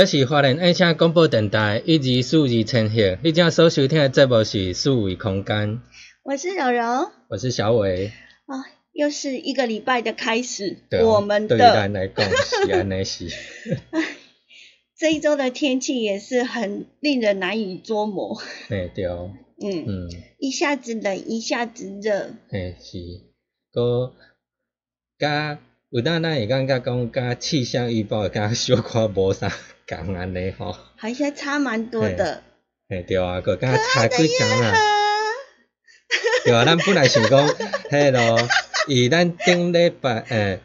这是华人爱声广播电台一二四二千赫，你正所收听的节目是四维空间，我是柔柔。我是小伟。啊，又是一个礼拜的开始，对啊我们对于咱的来讲是安尼是，这一周的天气也是很令人难以捉摸。嘿对，嗯，嗯，一下子冷，一下子热。嘿是，个甲有当咱会感觉讲甲气象预报甲小可无啥共安尼吼，好像差蛮多的。嘿对啊，个敢差几工啊，对啊，咱本来想讲，迄咯，以咱顶礼拜诶，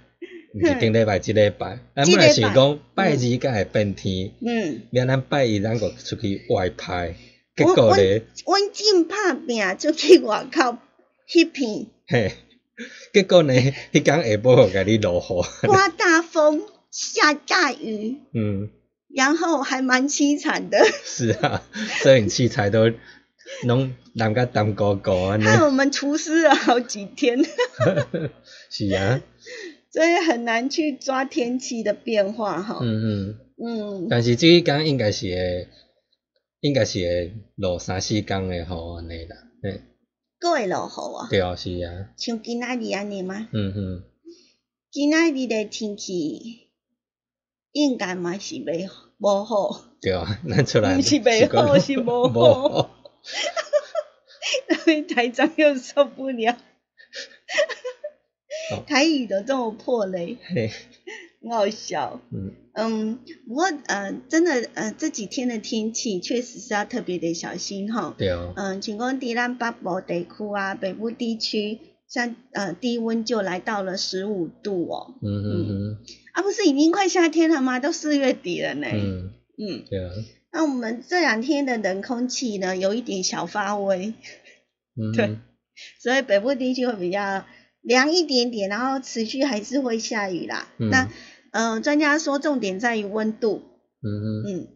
毋是顶礼拜，即礼拜，咱本来想讲拜二才会变天。嗯，免咱拜二咱个出去外拍，结果咧，阮真拍拼出去外口翕片，嘿，结果呢，迄天下晡互甲你落雨，刮大风，下大雨，嗯，然后还蛮凄惨的，是啊，摄影器材都拢染甲淡糊糊安尼，害我们厨师了好几天，是啊，所以很难去抓天气的变化哈。嗯嗯，嗯，但是这一天应该是会，应该是会落三四天的雨安尼啦，嘿，各位落雨啊，对啊，是啊，像今仔日安尼吗？嗯嗯，今仔日的天气应该嘛是袂无好，对啊，咱出来 毋是袂好是无好。好，因为台长又受不了。台语都这么破嘞，嘿，很好笑。嗯，嗯，不过呃，真的呃，这几天的天气确实是要特别的小心哈。对啊，嗯，请讲伫咱北部地区啊，北部地区，像呃低温就来到了十五度哦。嗯嗯。嗯啊，不是已经快夏天了吗？都四月底了呢。嗯，嗯，对啊，那我们这两天的冷空气呢，有一点小发威，嗯，对。所以北部地区会比较凉一点点，然后持续还是会下雨啦。嗯。那呃，专家说重点在于温度，嗯嗯嗯，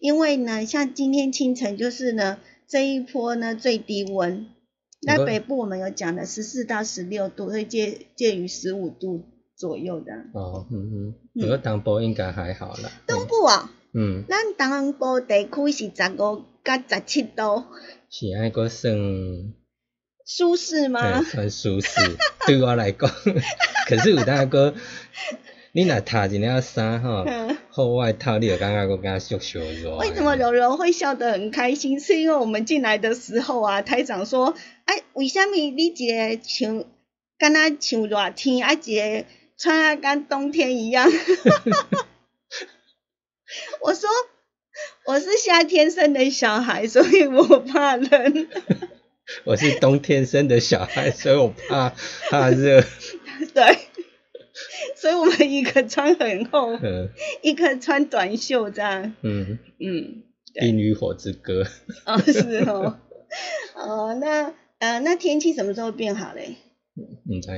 因为呢，像今天清晨就是呢这一波呢最低温，那北部我们有讲的十四到十六度，会介介于十五度左右的。哦，嗯嗯，不过东部应该还好啦。东部啊，嗯，咱东部地区是十五到十七度，是安个算，舒适吗对，？算舒适。对我来讲，可是有当个，你若套一领衫吼，嗯厚外套，你就感觉佫敢缩小热。为什么柔柔会笑得很开心？是因为我们进来的时候啊，台长说，哎，为什么你一个像，敢若像热天，啊一个穿啊跟冬天一样？我说我是夏天生的小孩，所以我怕冷。我是冬天生的小孩，所以我怕怕热。对，所以我们一个穿很厚，嗯一个穿短袖这样。嗯，嗯，对冰与火之歌。哦是哦，哦那呃那天气什么时候变好嘞？唔知。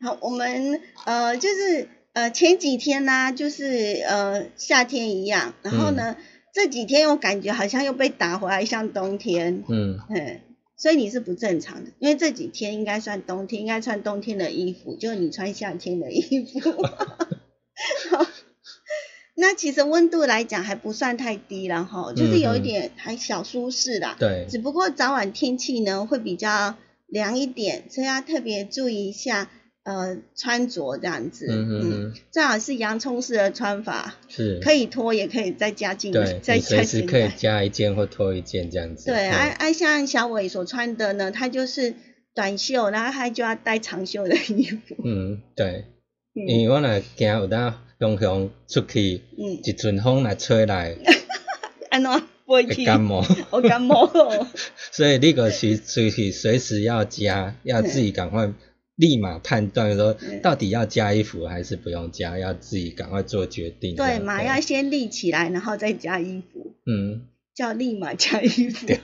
好，我们呃就是呃前几天呢、就是呃夏天一样，然后呢、这几天我感觉好像又被打回来，像冬天，嗯嗯，所以你是不正常的，因为这几天应该算冬天，应该穿冬天的衣服，就你穿夏天的衣服。好 那其实温度来讲还不算太低了哈，就是有一点还小舒适啦。对，只不过早晚天气呢会比较凉一点，所以要特别注意一下呃穿着这样子。嗯嗯嗯，最好是洋葱式的穿法，是。可以脱也可以再加进对，随加进时可以。加一件或脱一件这样子。对，嗯啊啊，像小伟所穿的呢，他就是短袖，然后他就要带长袖的衣服。嗯，对，嗯因为我若惊有当雄雄出去，嗯，一阵风来吹来，安怎不会？感冒，我感冒了。所以你个是随时随时要加，要自己赶快立马判断说嗯到底要加衣服还是不用加，要自己赶快做决定。对嘛，要先立起来，然后再加衣服，嗯，叫立马加衣服。对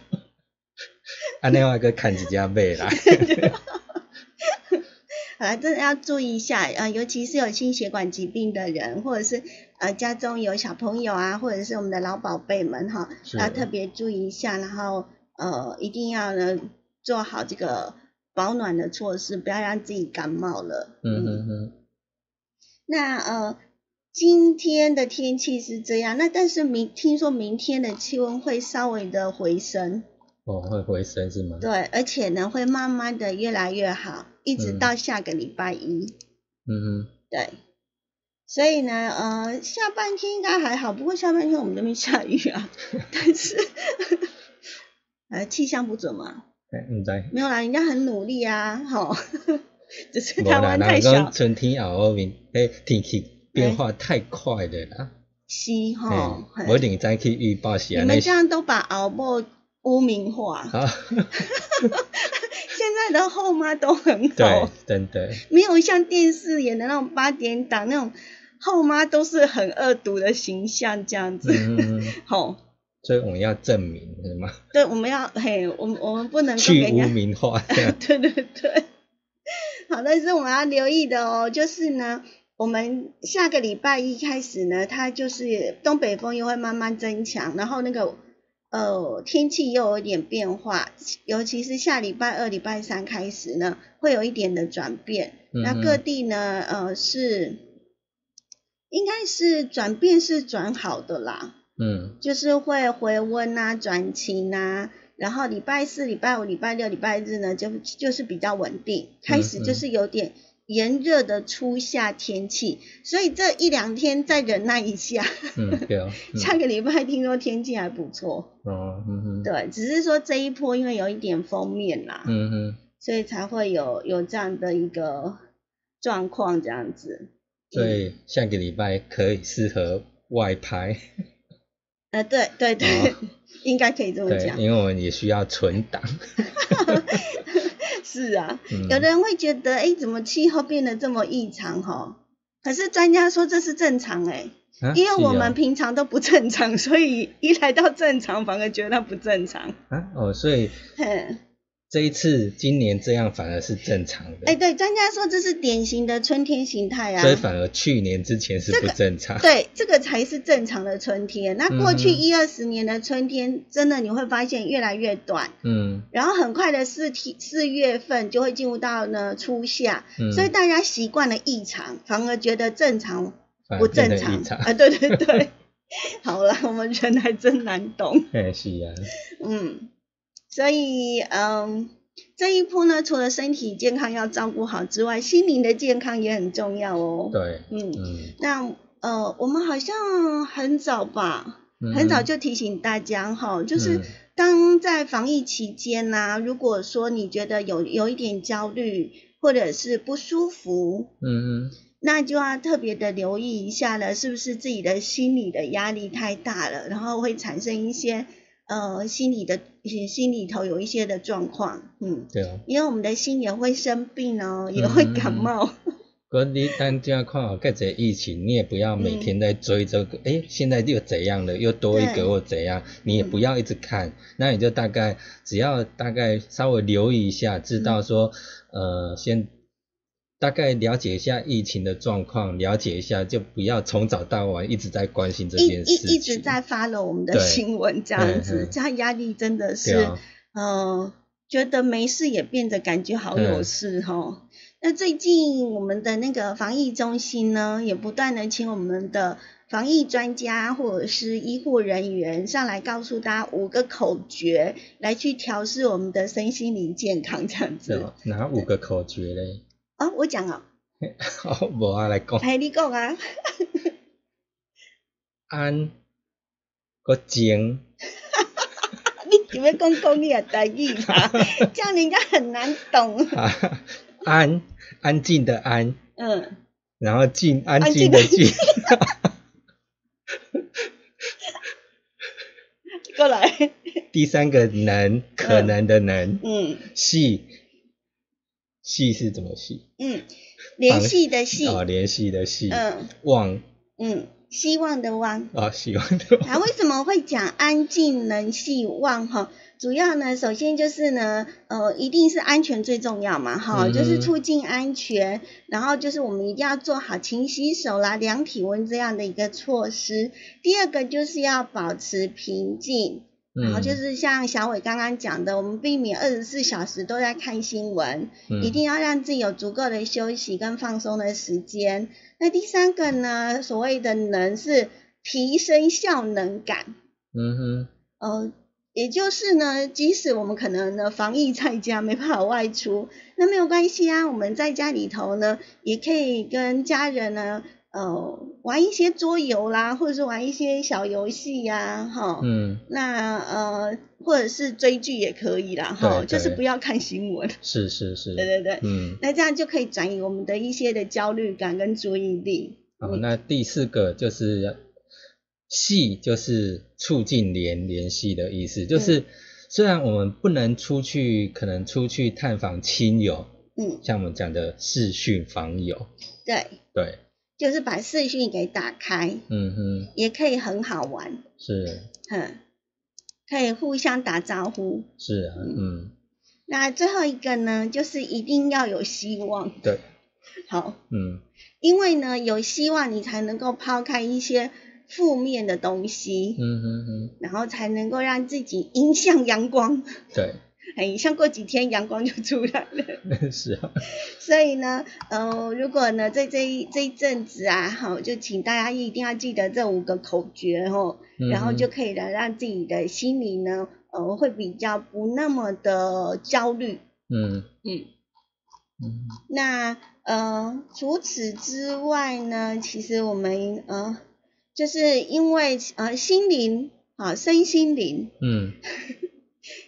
安尼我个看一只马来。好了，真的要注意一下，呃，尤其是有心血管疾病的人，或者是呃家中有小朋友啊，或者是我们的老宝贝们哈，是要特别注意一下，然后呃一定要呢做好这个保暖的措施，不要让自己感冒了。嗯嗯。嗯，那呃今天的天气是这样，那但是明听说明天的气温会稍微的回升，哦，会回升是吗？对，而且呢会慢慢的越来越好，一直嗯到下个礼拜一。嗯嗯，对，所以呢，呃，下半天应该还好，不过下半天我们这边下雨啊，但是，呃，气象不准嘛，哎，唔知。没有啦，人家很努力啊，吼，只是台湾太小，春天后后面，迄天气变化太快了啦。是吼嘿，嘿。无一定再去预报是你安尼。们这样都把熬末污名化，啊，现在的后妈都很对好，，真的，没有像电视演的那种八点档那种后妈都是很恶毒的形象这样子，嗯，嗯嗯。吼。所以我们要证明是吗？对，我们要嘿，我们我们不能够去给人家污名化，对对对，好，但是我们要留意的哦，就是呢，我们下个礼拜一开始呢，它就是东北风又会慢慢增强，然后那个呃天气又有点变化，尤其是下礼拜二、礼拜三开始呢，会有一点的转变。那各地呢，呃是应该是转变是转好的啦，嗯。就是会回温啊、转晴啊，然后礼拜四、礼拜五、礼拜六、礼拜日呢，就就是比较稳定，开始就是有点炎热的初夏天气，所以这一两天再忍耐一下，嗯，对哦，嗯。下个礼拜听说天气还不错，哦，嗯哼，对，只是说这一波因为有一点封面啦，嗯哼，所以才会有有这样的一个状况这样子。所以下个礼拜可以适合外拍，呃，对对对，哦。应该可以这么对，讲。因为我们也需要存档，是啊，嗯。有的人会觉得，哎，怎么气候变得这么异常哈？可是专家说这是正常哎，啊因为我们平常都不正常，所以一来到正常反而觉得它不正常。啊哦，所以嘿，这一次今年这样反而是正常的，哎，对，专家说这是典型的春天形态啊。所以反而去年之前是不正常，对，这个才是正常的春天。那过去一二十年的春天，真的你会发现越来越短，嗯。然后很快的四天四月份就会进入到呢初夏，嗯，所以大家习惯了异常，反而觉得正常不正常啊！对对对，好了，我们人还真难懂，哎是啊，嗯，所以嗯，这一波呢，除了身体健康要照顾好之外，心灵的健康也很重要哦。，对，嗯，嗯，那呃，我们好像很早吧，嗯。很早就提醒大家哈，就是嗯。当在防疫期间呐、如果说你觉得有有一点焦虑或者是不舒服，嗯那就要特别的留意一下了，是不是自己的心理的压力太大了，然后会产生一些呃心理的心里头有一些的状况，嗯，对啊。因为我们的心也会生病哦，也会感冒。可你单这样看好盖这疫情，你也不要每天在追这个，哎，现在又怎样了，又多一个或怎样，你也不要一直看，那你就大概只要大概稍微留意一下，知道说，呃，先。大概了解一下疫情的状况，了解一下就不要从早到晚一直在关心这件事情，一一直在发了我们的新闻这样子，这样压力真的是，嗯，觉得没事也变得感觉好有事哈。那最近我们的那个防疫中心呢，也不断的请我们的防疫专家或者是医护人员上来告诉大家五个口诀，来去调试我们的身心灵健康这样子。哪五个口诀嘞？哦，我讲哦。好，无啊来讲。哎，你讲啊。安，个静。你怎么讲讲你啊台语嘛？这样人家很难懂。安，安静的安。嗯。然后静，安静的静。过来。第三个能，可能的能。嗯。系。系是怎么系？嗯，联系的系。啊，联系的系。嗯。望。嗯，希望的望。啊，希望的望。啊，为什么会讲安静能系望哈？主要呢，首先就是呢，呃，一定是安全最重要嘛，哈，就是促进安全。然后就是我们一定要做好勤洗手啦、量体温这样的一个措施。第二个就是要保持平静。然后就是像小伟刚刚讲的，我们避免二十四小时都在看新闻，一定要让自己有足够的休息跟放松的时间。那第三个呢，所谓的能是提升效能感。嗯哼。呃，也就是呢，即使我们可能呢防疫在家没办法外出，那没有关系啊，我们在家里头呢也可以跟家人呢。呃，玩一些桌游啦，或者是玩一些小游戏呀，哈，嗯，那呃，或者是追剧也可以啦，哈，就是不要看新闻。是是是。对对对，嗯，那这样就可以转移我们的一些的焦虑感跟注意力。好，那第四个就是系，就是促进联联系的意思，就是虽然我们不能出去，可能出去探访亲友，嗯，像我们讲的视讯访友，对对。就是把视讯给打开，嗯哼，也可以很好玩，是，哼，可以互相打招呼，是啊，嗯，那最后一个呢，就是一定要有希望，对，好，嗯，因为呢，有希望你才能够抛开一些负面的东西，嗯哼哼，然后才能够让自己迎向阳光，对。哎，像过几天阳光就出来了。是啊。所以呢，呃，如果呢在这一这一阵子啊，好，就请大家一定要记得这五个口诀哦，然后就可以了，让自己的心里呢，呃，会比较不那么的焦虑。嗯嗯嗯。那呃，除此之外呢，其实我们呃，就是因为呃心灵啊，身心灵。嗯。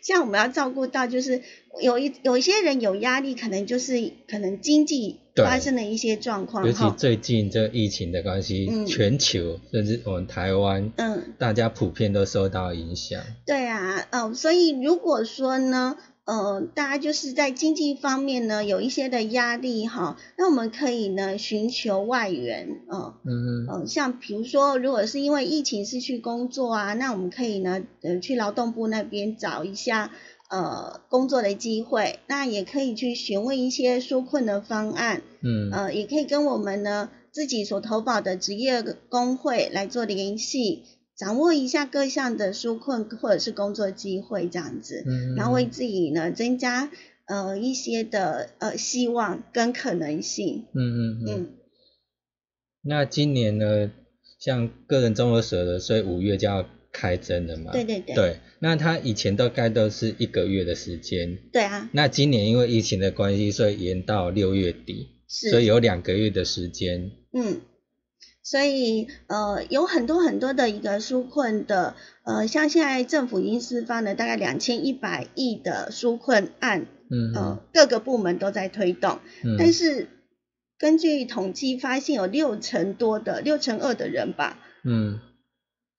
像我们要照顾到，就是有一有一些人有压力，可能就是可能经济发生了一些状况，尤其最近这疫情的关系，全球甚至我们台湾，嗯，大家普遍都受到影响。对啊，哦，所以如果说呢。呃，大家就是在经济方面呢有一些的压力哈，那我们可以呢寻求外援，嗯嗯，呃，像比如说，如果是因为疫情失去工作啊，那我们可以呢，呃，去劳动部那边找一下呃工作的机会，那也可以去询问一些纾困的方案，嗯，呃，也可以跟我们呢自己所投保的职业工会来做联系。掌握一下各项的纾困或者是工作机会这样子，然后为自己呢增加呃一些的呃希望跟可能性。嗯嗯嗯。那今年呢，像个人综合所得税五月就要开征了嘛？对对对。对，那他以前大概都是一个月的时间。对啊。那今年因为疫情的关系，所以延到六月底，所以有两个月的时间。嗯。所以，呃，有很多很多的一个纾困的，呃，像现在政府已经释放了大概两千一百亿的纾困案，嗯，呃，各个部门都在推动，嗯，但是根据统计发现，有六成多的六成二的人吧，嗯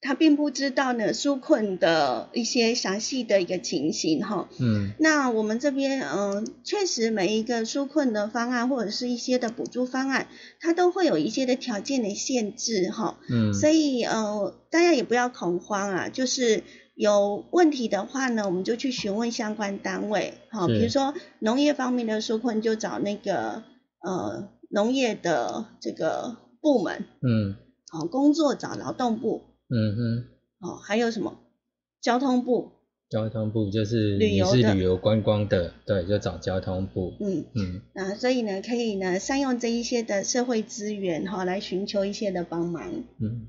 他并不知道呢纾困的一些详细的一个情形哈。嗯。那我们这边，嗯、确实每一个纾困的方案或者是一些的补助方案，它都会有一些的条件的限制哈。嗯，所以呃，大家也不要恐慌啊，就是有问题的话呢，我们就去询问相关单位，好、是比如说农业方面的纾困，就找那个呃农业的这个部门，嗯。好、工作找劳动部，嗯哼，哦，还有什么交通部，交通部就是你旅游是旅游观光的，对，就找交通部。嗯。嗯那所以呢，可以呢善用这一些的社会资源哈、来寻求一些的帮忙。嗯。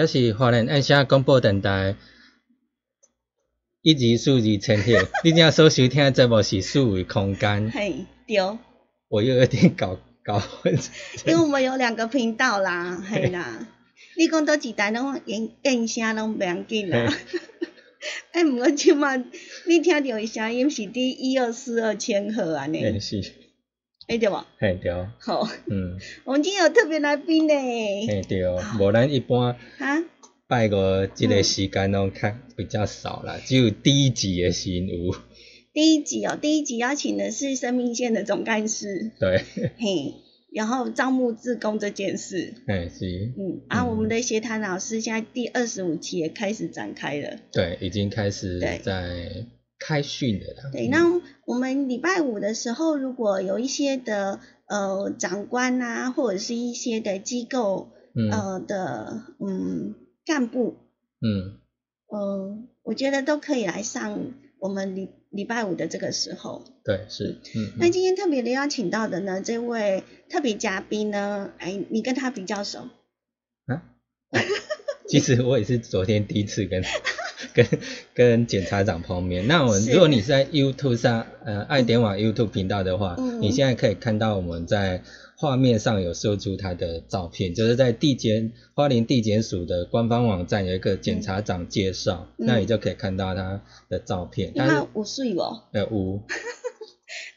这是华人按下广播电台一级数字千赫，你今所收听的节目是数维空间。嘿，对，我又有点搞搞混。因为我们有两个频道啦，嘿啦。你讲倒一台拢音音声拢袂要紧啦。哎，毋过即满你听到的声音是伫一二四二千赫安尼。是。哎对无？嘿对。好。嗯。我们今天有特别来宾呢。嘿对，无咱一般。啊。拜个即个时间拢较比较少啦，只有第一集的时有。第一集哦，第一集邀请的是生命线的总干事。对。嘿。然后招募自工这件事，哎是，嗯啊，我们的协谈老师现在第二十五期也开始展开了，对，已经开始在开训的啦。对，那我们礼拜五的时候，如果有一些的呃长官啊，或者是一些的机构呃的嗯干部，嗯，呃，我觉得都可以来上我们礼。礼拜五的这个时候，对，是，嗯。那今天特别的邀请到的呢，这位特别嘉宾呢，哎，你跟他比较熟？啊？其实我也是昨天第一次跟 跟 跟检察长碰面。那我如果你是在 YouTube 上，呃，爱点网 YouTube 频道的话，你现在可以看到我们在。画面上有秀出他的照片，就是在地检花莲地检署的官方网站有一个检察长介绍，那你就可以看到他的照片。他五岁哦。呃五。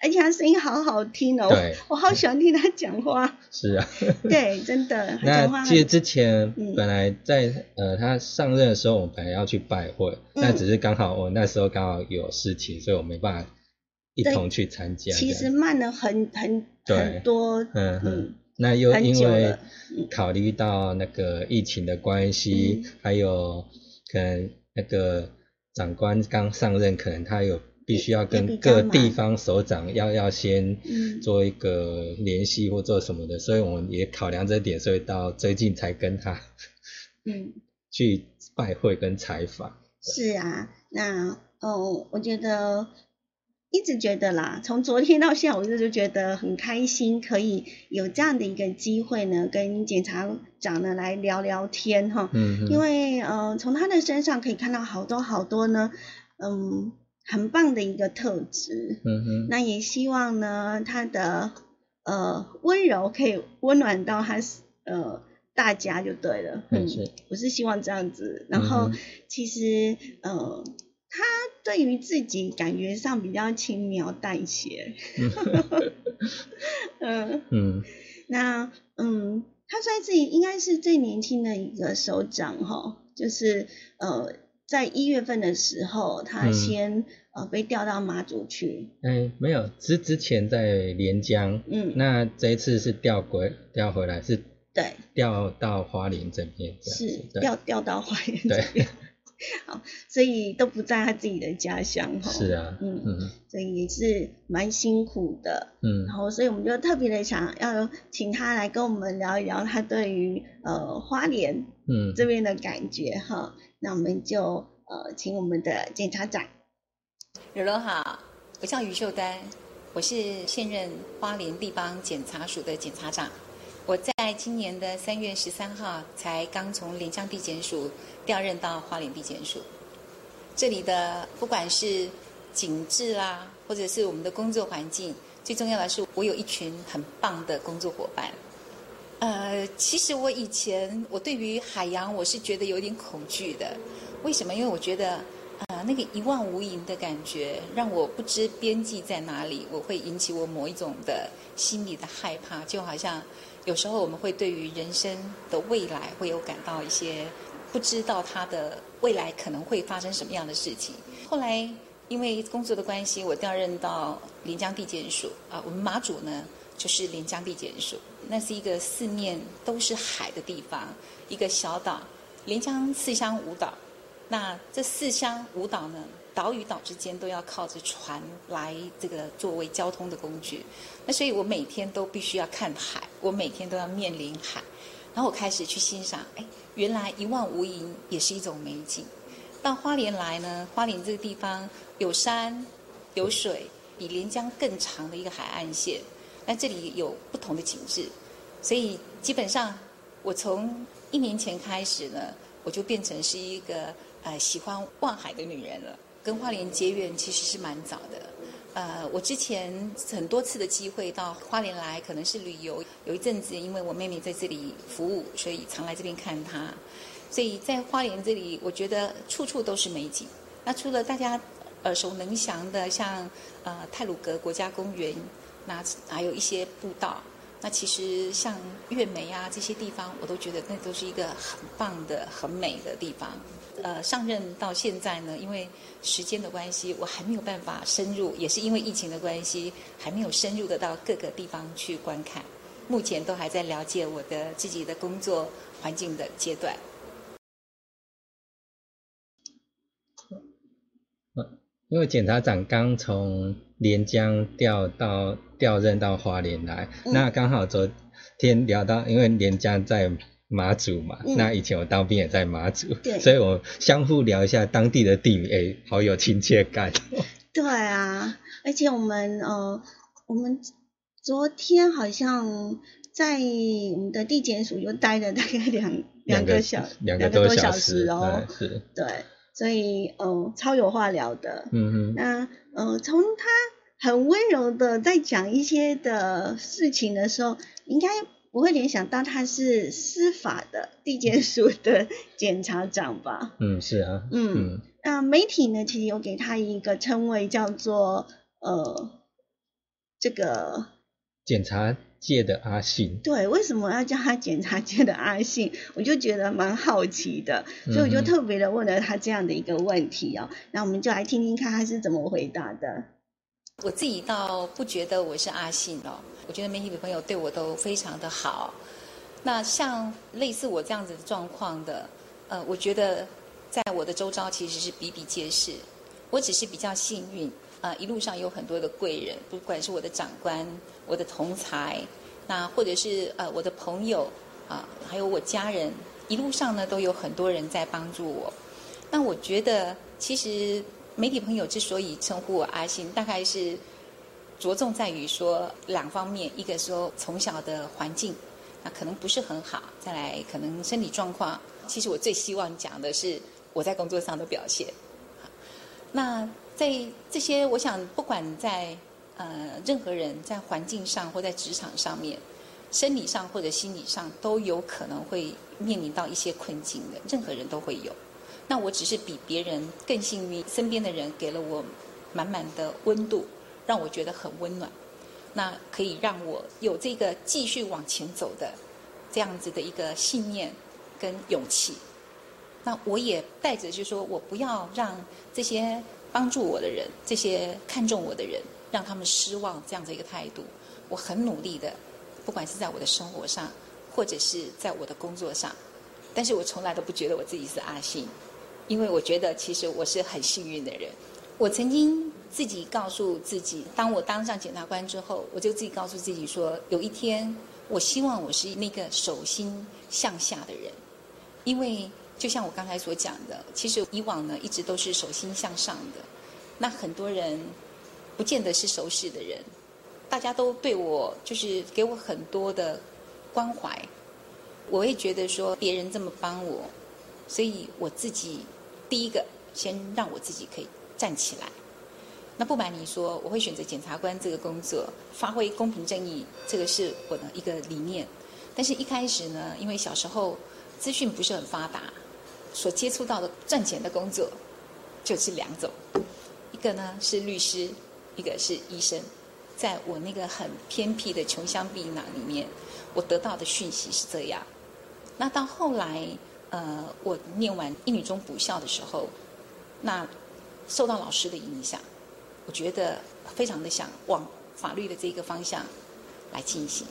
而且他声音好好听哦。对。我好喜欢听他讲话。是啊。对，真的。那其实之前本来在呃他上任的时候，我们本来要去拜会，那只是刚好我那时候刚好有事情，所以我没办法。一同去参加，其实慢了很很很多，嗯嗯，那又因为考虑到那个疫情的关系，还有可能那个长官刚上任，可能他有必须要跟各地方首长要要先做一个联系或做什么的，所以我们也考量这点，所以到最近才跟他嗯 去拜会跟采访。是啊，那哦，我觉得。一直觉得啦，从昨天到现在，我就就觉得很开心，可以有这样的一个机会呢，跟检察长呢来聊聊天哈。嗯。因为呃，从他的身上可以看到好多好多呢，嗯，很棒的一个特质。嗯哼。那也希望呢，他的呃温柔可以温暖到他呃大家就对了。嗯。是。我是希望这样子，然后其实呃。他对于自己感觉上比较轻描淡写，嗯嗯，那嗯，他算是应该是最年轻的一个首长哈，就是呃，在一月份的时候，他先呃被调到马祖去。哎，没有，之之前在连江，嗯，那这一次是调回调回来是，对，调到花莲这边，是调调到花莲这边。好，所以都不在他自己的家乡哈。是啊，嗯嗯，所以也是蛮辛苦的。嗯，然后所以我们就特别的想要请他来跟我们聊一聊他对于呃花莲嗯这边的感觉哈。那我们就呃请我们的检察长。柔柔好，我叫于秀丹，我是现任花莲地方检察署的检察长。我在今年的三月十三号才刚从连江地检署调任到花莲地检署。这里的不管是景致啦，或者是我们的工作环境，最重要的是我有一群很棒的工作伙伴。呃，其实我以前我对于海洋我是觉得有点恐惧的。为什么？因为我觉得啊，那个一望无垠的感觉，让我不知边际在哪里，我会引起我某一种的心理的害怕，就好像。有时候我们会对于人生的未来会有感到一些不知道他的未来可能会发生什么样的事情。后来因为工作的关系，我调任到临江地检署啊，我们马祖呢就是临江地检署，那是一个四面都是海的地方，一个小岛，连江四乡五岛。那这四乡五岛呢？岛与岛之间都要靠着船来这个作为交通的工具，那所以我每天都必须要看海，我每天都要面临海，然后我开始去欣赏，哎，原来一望无垠也是一种美景。到花莲来呢，花莲这个地方有山有水，比连江更长的一个海岸线，那这里有不同的景致，所以基本上我从一年前开始呢。我就变成是一个呃喜欢望海的女人了。跟花莲结缘其实是蛮早的。呃，我之前很多次的机会到花莲来，可能是旅游。有一阵子，因为我妹妹在这里服务，所以常来这边看她。所以在花莲这里，我觉得处处都是美景。那除了大家耳熟能详的，像呃泰鲁阁国家公园，那还有一些步道。那其实像月梅啊这些地方，我都觉得那都是一个很棒的、很美的地方。呃，上任到现在呢，因为时间的关系，我还没有办法深入，也是因为疫情的关系，还没有深入的到各个地方去观看。目前都还在了解我的自己的工作环境的阶段。因为检察长刚从连江调到调任到花莲来，那刚好昨天聊到，因为连江在。马祖嘛，那以前我当兵也在马祖，所以我相互聊一下当地的地名，哎，好有亲切感。对啊，而且我们呃，我们昨天好像在我们的地检署就待了大概两两个小两个多小时哦，是，对，所以嗯，超有话聊的。嗯哼，那呃，从他很温柔的在讲一些的事情的时候，应该。不会联想到他是司法的地检署的检察长吧？嗯，是啊。嗯，那媒体呢，其实有给他一个称谓，叫做呃，这个检察界的阿信。对，为什么要叫他检察界的阿信？我就觉得蛮好奇的，所以我就特别的问了他这样的一个问题哦。那我们就来听听看他是怎么回答的。我自己倒不觉得我是阿信哦。我觉得媒体的朋友对我都非常的好。那像类似我这样子的状况的，呃，我觉得在我的周遭其实是比比皆是。我只是比较幸运，啊，一路上有很多的贵人，不管是我的长官、我的同才，那或者是呃我的朋友啊，还有我家人，一路上呢都有很多人在帮助我。那我觉得，其实媒体朋友之所以称呼我阿信，大概是。着重在于说两方面，一个说从小的环境，那可能不是很好；再来可能身体状况。其实我最希望讲的是我在工作上的表现。那在这些，我想不管在呃任何人在环境上或在职场上面，生理上或者心理上都有可能会面临到一些困境的，任何人都会有。那我只是比别人更幸运，身边的人给了我满满的温度。让我觉得很温暖，那可以让我有这个继续往前走的这样子的一个信念跟勇气。那我也带着，就是说我不要让这些帮助我的人、这些看重我的人，让他们失望这样的一个态度。我很努力的，不管是在我的生活上，或者是在我的工作上，但是我从来都不觉得我自己是阿信，因为我觉得其实我是很幸运的人。我曾经。自己告诉自己，当我当上检察官之后，我就自己告诉自己说，有一天，我希望我是那个手心向下的人，因为就像我刚才所讲的，其实以往呢一直都是手心向上的，那很多人不见得是熟识的人，大家都对我就是给我很多的关怀，我也觉得说别人这么帮我，所以我自己第一个先让我自己可以站起来。那不瞒你说，我会选择检察官这个工作，发挥公平正义，这个是我的一个理念。但是，一开始呢，因为小时候资讯不是很发达，所接触到的赚钱的工作就是两种，一个呢是律师，一个是医生。在我那个很偏僻的穷乡僻壤里面，我得到的讯息是这样。那到后来，呃，我念完一女中补校的时候，那受到老师的影响。我觉得非常的想往法律的这个方向来进行。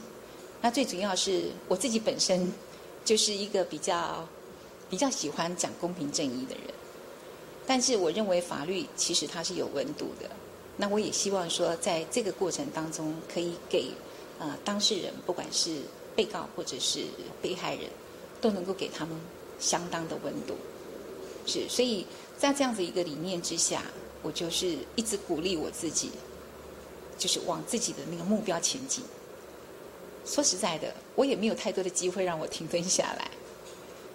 那最主要是我自己本身就是一个比较比较喜欢讲公平正义的人，但是我认为法律其实它是有温度的。那我也希望说，在这个过程当中，可以给呃当事人，不管是被告或者是被害人，都能够给他们相当的温度。是，所以在这样子一个理念之下。我就是一直鼓励我自己，就是往自己的那个目标前进。说实在的，我也没有太多的机会让我停顿下来。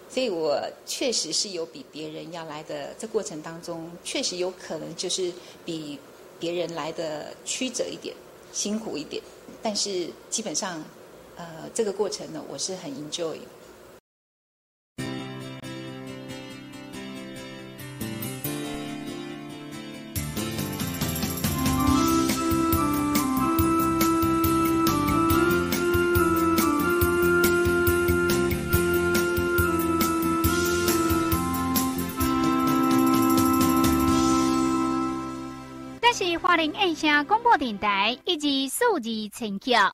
所以我确实是有比别人要来的，这过程当中确实有可能就是比别人来的曲折一点、辛苦一点，但是基本上，呃，这个过程呢，我是很 enjoy。花莲印象广播电台以及数字陈桥。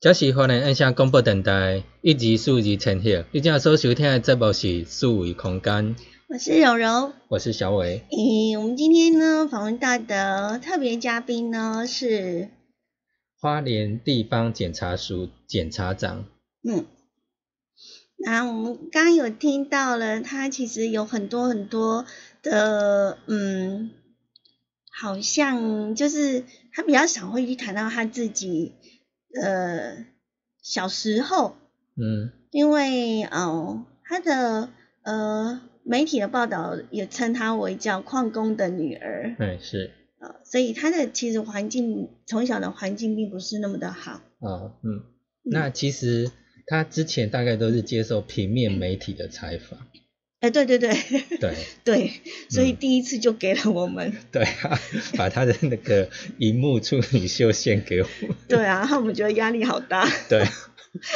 这是华人印象广播电台一级数字呈现。你正所收听的节目是数位空间。我是柔柔，我是小伟。诶，我们今天呢访问到的特别嘉宾呢是花莲地方检察署检察长。嗯，那我们刚刚有听到了，他其实有很多很多的，嗯，好像就是他比较少会去谈到他自己，呃，小时候，嗯。因为哦，他的呃媒体的报道也称他为叫矿工的女儿，哎是。呃，所以他的其实环境从小的环境并不是那么的好，哦嗯，那其实他之前大概都是接受平面媒体的采访，哎，对对对对。对，所以嗯。第一次就给了我们，对啊，把他的那个荧幕处女秀献给我们，对啊，我们觉得压力好大，对，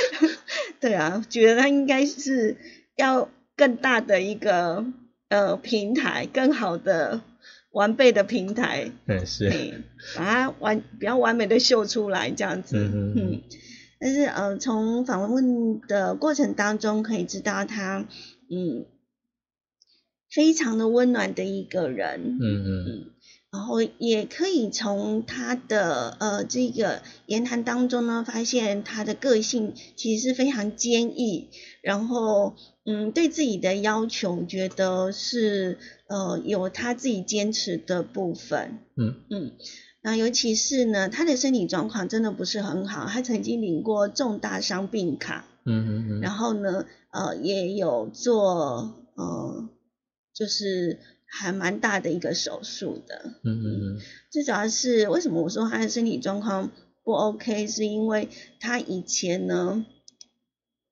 对啊，觉得他应该是要更大的一个呃平台，更好的完备的平台，嗯是，对，把它完比较完美的秀出来这样子，嗯嗯，但是呃，从访问的过程当中可以知道他嗯非常的温暖的一个人，嗯。嗯然后也可以从他的呃这个言谈当中呢，发现他的个性其实是非常坚毅，然后嗯对自己的要求觉得是呃有他自己坚持的部分，嗯。嗯，那尤其是呢他的身体状况真的不是很好，他曾经领过重大伤病卡，嗯嗯嗯，然后呢呃也有做呃就是还蛮大的一个手术的，嗯嗯嗯。最主要是为什么我说他的身体状况不 OK，是因为他以前呢，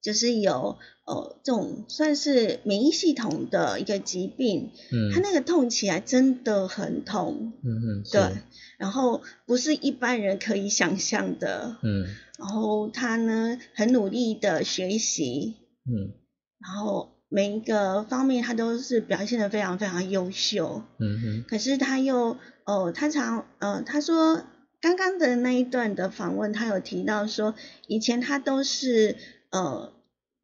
就是有呃这种算是免疫系统的一个疾病，嗯，他那个痛起来真的很痛，嗯嗯对，然后不是一般人可以想象的，嗯。然后他呢很努力的学习，嗯。然后每一个方面他都是表现的非常非常优秀，嗯哼。可是他又呃，他常呃，他说刚刚的那一段的访问，他有提到说，以前他都是呃，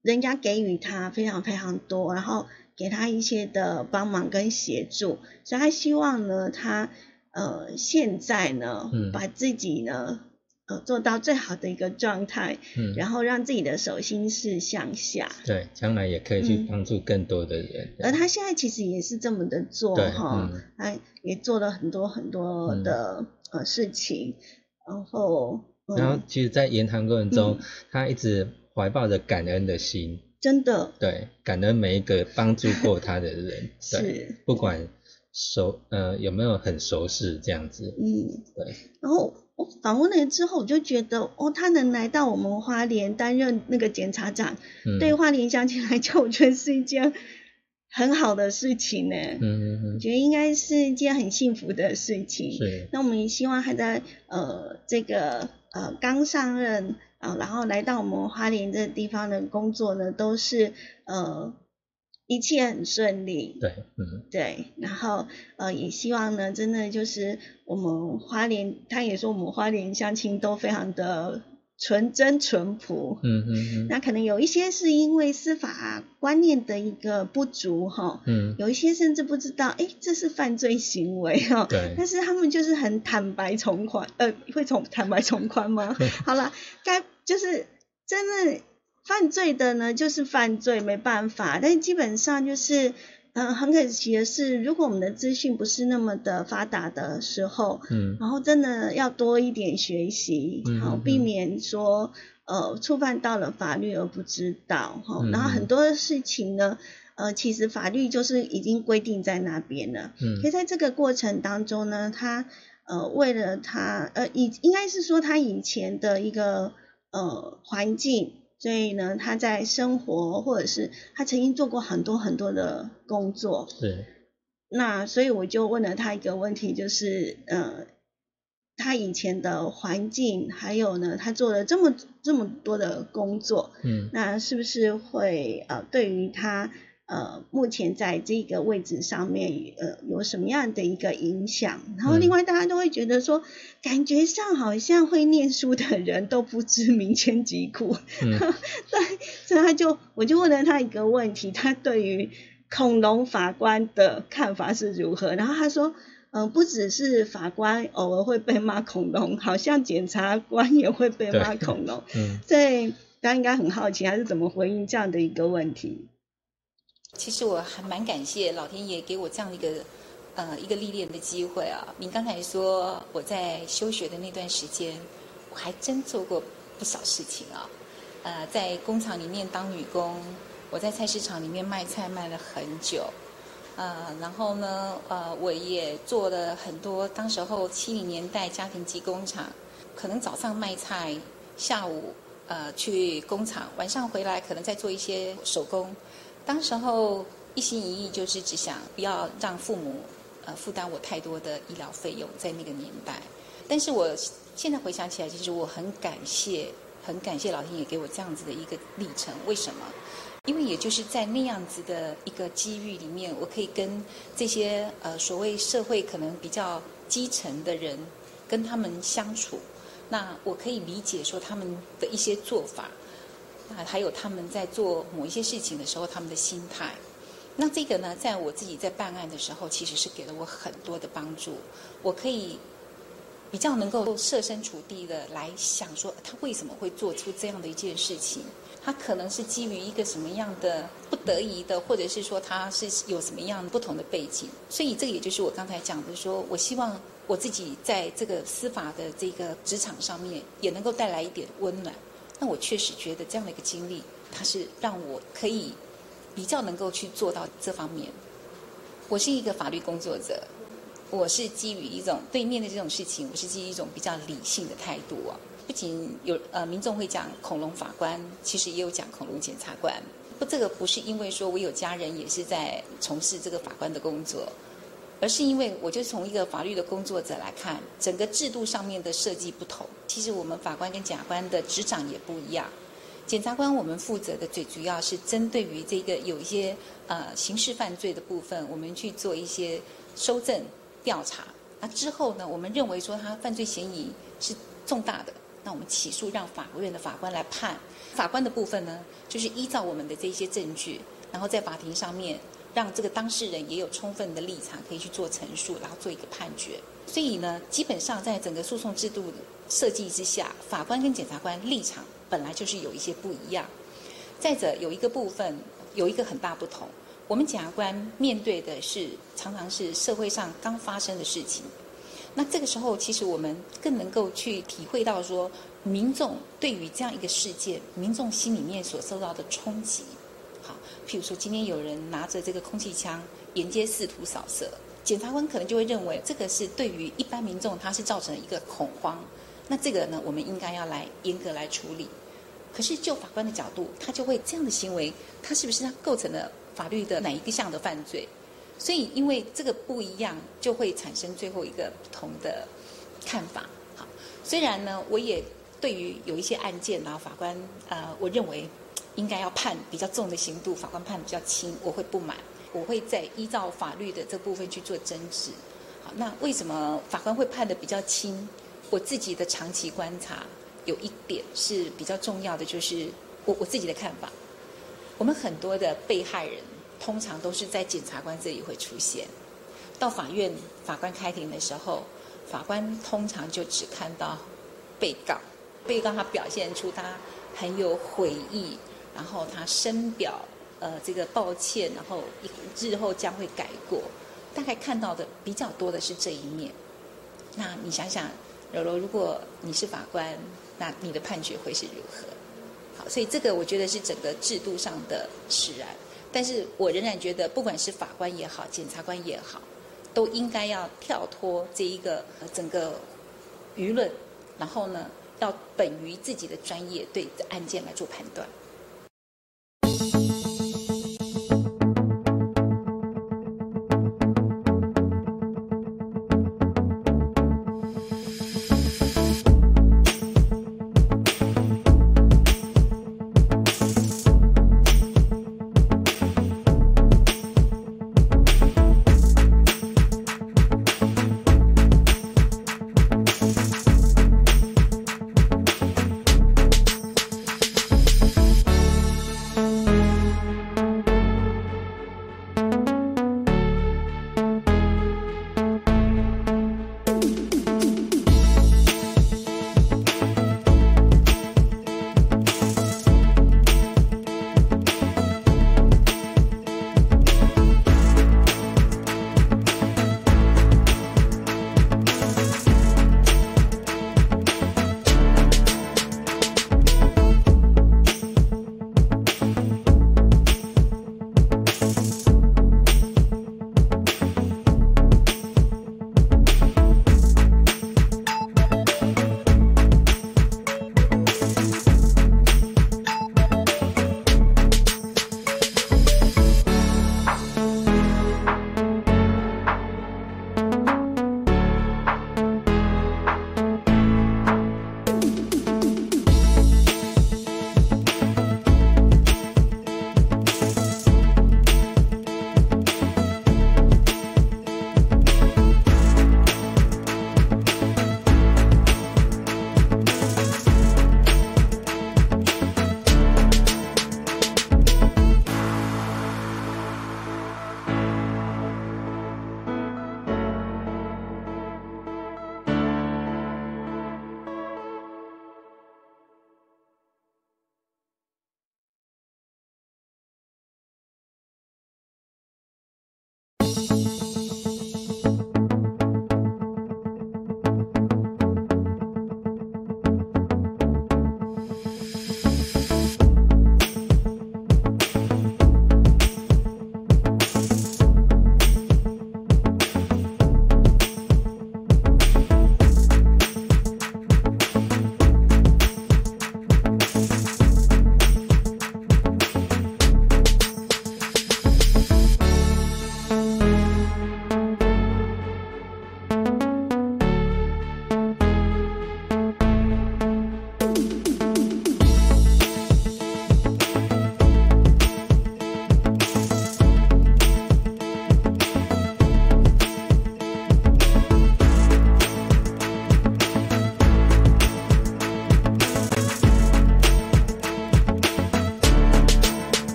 人家给予他非常非常多，然后给他一些的帮忙跟协助，所以他希望呢，他呃现在呢，嗯。把自己呢呃做到最好的一个状态，嗯，然后让自己的手心是向下。对，将来也可以去嗯。帮助更多的人，而他现在其实也是这么的做哈嗯，他也做了很多很多的、呃事情，然后嗯，然后其实，在言谈过程中嗯，他一直怀抱着感恩的心，真的。对，感恩每一个帮助过他的人，对，是。不管熟呃有没有很熟识这样子，嗯，对，然后我访问了之后，我就觉得哦，他能来到我们花莲担任那个检察长，嗯，对花莲乡亲来讲，我觉得是一件很好的事情呢，嗯嗯嗯，我觉得应该是一件很幸福的事情。是，那我们也希望他在呃这个呃刚上任啊、呃然后来到我们花莲这个地方的工作呢，都是呃一切很顺利。对，嗯对，然后呃也希望呢，真的就是我们花莲，他也说我们花莲乡亲都非常的纯真淳朴。嗯嗯嗯那可能有一些是因为司法观念的一个不足哈，嗯，有一些甚至不知道，哎，这是犯罪行为哈。对但是他们就是很坦白从宽，呃，会从坦白从宽吗？好了，该就是真的犯罪的呢，就是犯罪，没办法。但是基本上就是，嗯、很可惜的是，如果我们的资讯不是那么的发达的时候，嗯。然后真的要多一点学习，好、避免说呃触犯到了法律而不知道，哈、嗯然后很多的事情呢，呃，其实法律就是已经规定在那边了，嗯。可以在这个过程当中呢，他呃为了他呃以应该是说他以前的一个呃环境。所以呢，他在生活或者是他曾经做过很多很多的工作，对，那所以我就问了他一个问题，就是呃，他以前的环境，还有呢，他做了这么这么多的工作，嗯。那是不是会呃，对于他呃目前在这个位置上面呃有什么样的一个影响？然后嗯另外大家都会觉得说，感觉上好像会念书的人都不知民间疾苦，嗯对，所以他就我就问了他一个问题，他对于恐龙法官的看法是如何？然后他说，嗯、不只是法官偶尔会被骂恐龙，好像检察官也会被骂恐龙。嗯对，大家应该很好奇，他是怎么回应这样的一个问题？其实我还蛮感谢老天爷给我这样一个呃一个历练的机会啊。您刚才说我在休学的那段时间，我还真做过不少事情啊。呃，在工厂里面当女工，我在菜市场里面卖菜卖了很久。呃，然后呢，呃，我也做了很多。当时候七零年代家庭级工厂，可能早上卖菜，下午呃去工厂，晚上回来可能再做一些手工。当时候一心一意就是只想不要让父母呃负担我太多的医疗费用，在那个年代。但是我现在回想起来，其实我很感谢，很感谢老天爷给我这样子的一个历程。为什么？因为也就是在那样子的一个机遇里面，我可以跟这些呃所谓社会可能比较基层的人跟他们相处，那我可以理解说他们的一些做法，啊，还有他们在做某一些事情的时候他们的心态。那这个呢，在我自己在办案的时候，其实是给了我很多的帮助。我可以比较能够设身处地的来想说，他为什么会做出这样的一件事情。他可能是基于一个什么样的不得已的，或者是说他是有什么样不同的背景，所以这个也就是我刚才讲的，说我希望我自己在这个司法的这个职场上面也能够带来一点温暖。那我确实觉得这样的一个经历，它是让我可以比较能够去做到这方面。我是一个法律工作者，我是基于一种对面的这种事情，我是基于一种比较理性的态度啊。不仅有呃民众会讲恐龙法官，其实也有讲恐龙检察官。不，这个不是因为说我有家人也是在从事这个法官的工作，而是因为我就从一个法律的工作者来看，整个制度上面的设计不同。其实我们法官跟检察官的职掌也不一样。检察官我们负责的最主要是针对于这个有一些呃刑事犯罪的部分，我们去做一些收证调查。那之后呢，我们认为说他犯罪嫌疑是重大的。那我们起诉让法院的法官来判，法官的部分呢，就是依照我们的这些证据，然后在法庭上面让这个当事人也有充分的立场可以去做陈述，然后做一个判决。所以呢，基本上在整个诉讼制度设计之下，法官跟检察官立场本来就是有一些不一样。再者，有一个部分有一个很大不同，我们检察官面对的是常常是社会上刚发生的事情。那这个时候，其实我们更能够去体会到说，民众对于这样一个事件，民众心里面所受到的冲击。譬如说今天有人拿着这个空气枪沿街试图扫射，检察官可能就会认为这个是对于一般民众他是造成一个恐慌。那这个呢，我们应该要来严格来处理。可是就法官的角度，他就会这样的行为，他是不是他构成了法律的哪一个项的犯罪？所以，因为这个不一样，就会产生最后一个不同的看法。好，虽然呢，我也对于有一些案件，然后法官呃，我认为应该要判比较重的刑度，法官判比较轻，我会不满，我会再依照法律的这部分去做争执。好，那为什么法官会判的比较轻？我自己的长期观察有一点是比较重要的，就是我我自己的看法，我们很多的被害人。通常都是在检察官这里会出现，到法院法官开庭的时候，法官通常就只看到被告，被告他表现出他很有悔意，然后他深表呃这个抱歉，然后日后将会改过，大概看到的比较多的是这一面。那你想想，柔柔，如果你是法官，那你的判决会是如何？好，所以这个我觉得是整个制度上的使然。但是我仍然觉得，不管是法官也好，检察官也好，都应该要跳脱这一个整个舆论，然后呢，要本于自己的专业对案件来做判断。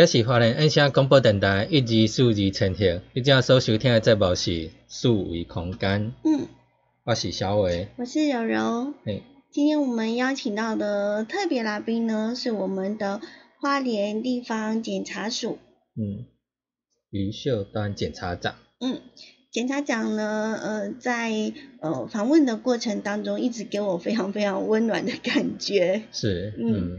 这是华人音响广播电台一二四二千赫，你正所收听的节目是数维空间，嗯，我是小伟，我是柔柔。嘿，今天我们邀请到的特别来宾呢，是我们的花莲地方检察署。嗯，于秀端检察长，嗯，检察长呢，呃，在呃访问的过程当中，一直给我非常非常温暖的感觉。是，嗯。嗯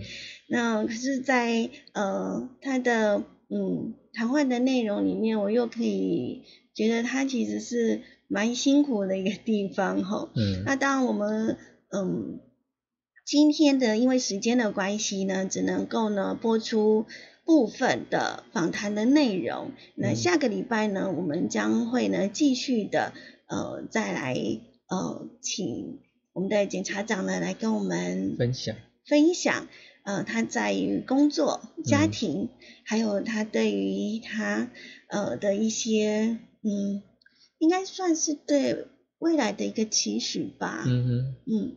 那可是在，呃他的嗯谈话的内容里面，我又可以觉得他其实是蛮辛苦的一个地方哈。嗯那当然我们嗯今天的因为时间的关系呢，只能够呢播出部分的访谈的内容。那嗯下个礼拜呢，我们将会呢继续的呃再来呃请我们的检察长呢来跟我们分享，分享，呃，他在于工作、家嗯庭，还有他对于他呃的一些，嗯，应该算是对未来的一个期许吧。嗯哼，嗯，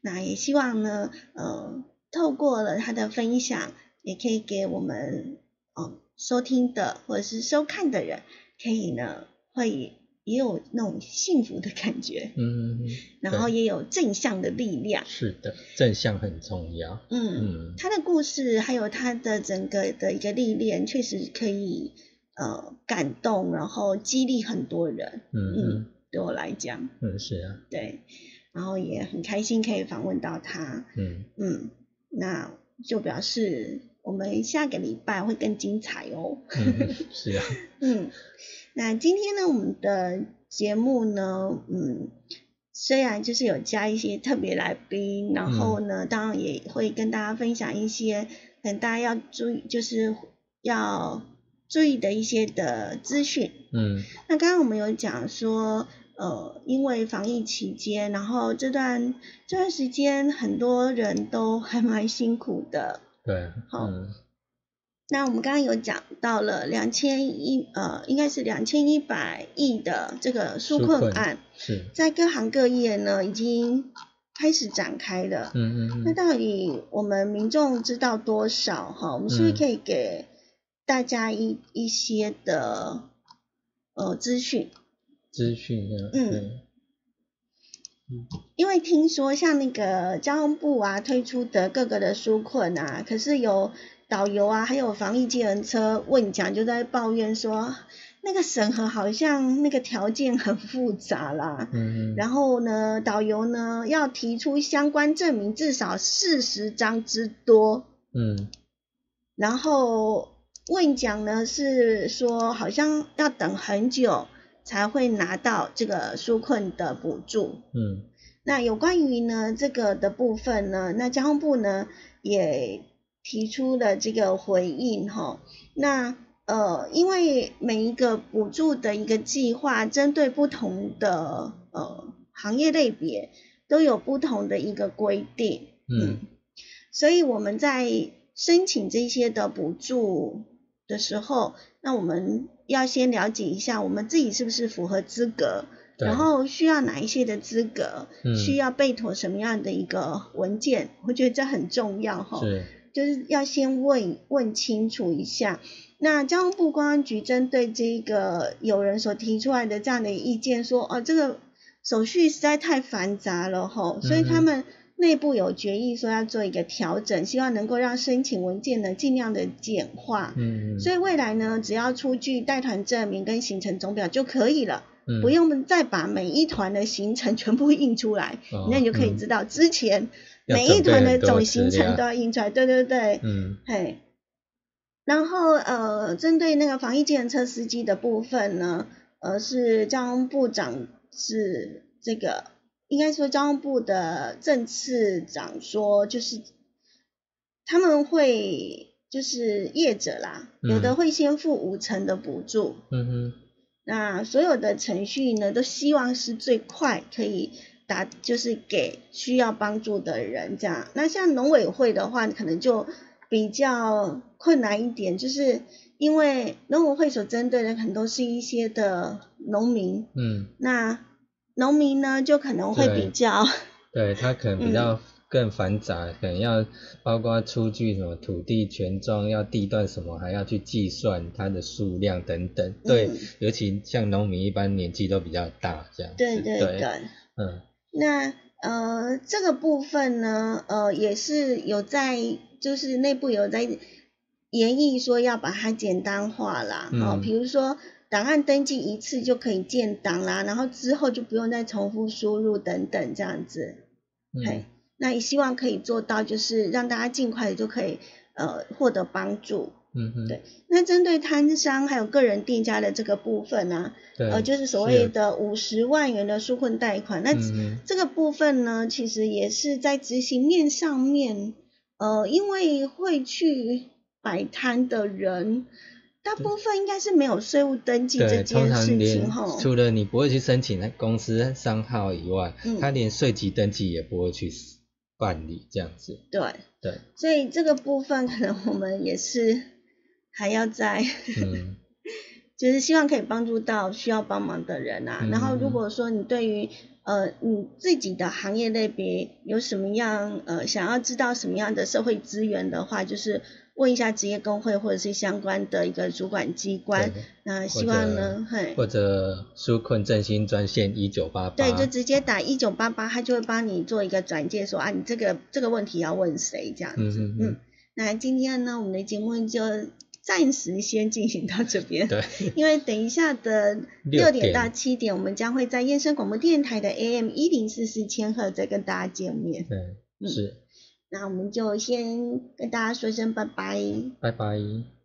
那也希望呢，呃，透过了他的分享，也可以给我们呃收听的或者是收看的人，可以呢会也有那种幸福的感觉，嗯，然后也有正向的力量。是的，正向很重要，嗯，嗯。他的故事还有他的整个的一个历练，确实可以呃感动，然后激励很多人。嗯嗯嗯，对我来讲，嗯是啊，对，然后也很开心可以访问到他。嗯。嗯，那就表示我们下个礼拜会更精彩哦。嗯是啊，嗯，那今天呢，我们的节目呢，嗯，虽然就是有加一些特别来宾，然后呢，当然也会跟大家分享一些可能大家要注意，就是要注意的一些的资讯。嗯。那刚刚我们有讲说，呃，因为防疫期间，然后这段这段时间很多人都还蛮辛苦的，对，好嗯那我们刚刚有讲到了两千一呃，应该是两千一百亿的这个纾纾困困案，是，在各行各业呢已经开始展开了。嗯嗯嗯，那到底我们民众知道多少哈？我们是不是嗯可以给大家一一些的呃资讯？资讯呢，嗯对，因为听说像那个交通部啊推出的各个的纾困啊，可是有导游啊，还有防疫计程车问讲就在抱怨说，那个审核好像那个条件很复杂啦。嗯嗯，然后呢，导游呢要提出相关证明至少四十张之多，嗯然后问讲呢是说好像要等很久才会拿到这个纾困的补助。嗯那有关于呢这个的部分呢，那交通部呢也提出的这个回应哈。那呃，因为每一个补助的一个计划，针对不同的呃行业类别，都有不同的一个规定。嗯所以我们在申请这些的补助的时候，那我们要先了解一下我们自己是不是符合资格，然后需要哪一些的资格，嗯需要备妥什么样的一个文件，我觉得这很重要哈。是，就是要先问问清楚一下。那交通部公安局针对这个有人所提出来的这样的意见说，哦，这个手续实在太繁杂了吼，所以他们内部有决议说要做一个调整，希望能够让申请文件呢尽量的简化。嗯嗯，所以未来呢，只要出具带团证明跟行程总表就可以了，嗯不用再把每一团的行程全部印出来，哦那你就可以嗯知道之前要每一团的总行程都要印出来。对对对，嗯。嘿，然后呃，针对那个防疫计程车司机的部分呢，呃，是交通部长是这个，应该说交通部的政次长说，就是他们会就是业者啦，有的嗯。会先付五成的补助，嗯哼，那所有的程序呢，都希望是最快可以达，就是给需要帮助的人这样。那像农委会的话，可能就比较困难一点，就是因为农委会所针对的可能都是一些的农民，嗯，那农民呢就可能会比较，对他可能比嗯较更繁杂，可能要包括出具什么土地权状，要地段什么，还要去计算它的数量等等。对，尤其像农民一般年纪都比较大，这样。对对对。嗯。那呃，这个部分呢，呃，也是有在，就是内部有在研议说要把它简单化啦。哦，比如说。档案登记一次就可以建档啦，然后之后就不用再重复输入等等这样子。嗯。那也希望可以做到，就是让大家尽快的就可以呃获得帮助。嗯嗯。对。那针对摊商还有个人店家的这个部分呢，呃，就是所谓的五十万元的纾困贷款，那这个部分呢，其实也是在执行面上面，呃，因为会去摆摊的人。大部分应该是没有税务登记这件事情哈。除了你不会去申请那公司商号以外，他连税籍登记也不会去办理这样子。对对，所以这个部分可能我们也是还要在，就是希望可以帮助到需要帮忙的人啊。然后如果说你对于呃你自己的行业类别有什么样呃想要知道什么样的社会资源的话，就是。问一下职业工会或者是相关的一个主管机关，那希望呢，或者纾困振兴专线一九八八，对，就直接打一九八八，他就会帮你做一个转介，说啊，你这个这个问题要问谁这样子。嗯嗯。那今天呢，我们的节目就暂时先进行到这边。对。因为等一下的六点到七点，我们将会在燕声广播电台的 AM 一零四四千赫再跟大家见面。对，是。那我们就先跟大家说声拜拜，拜拜。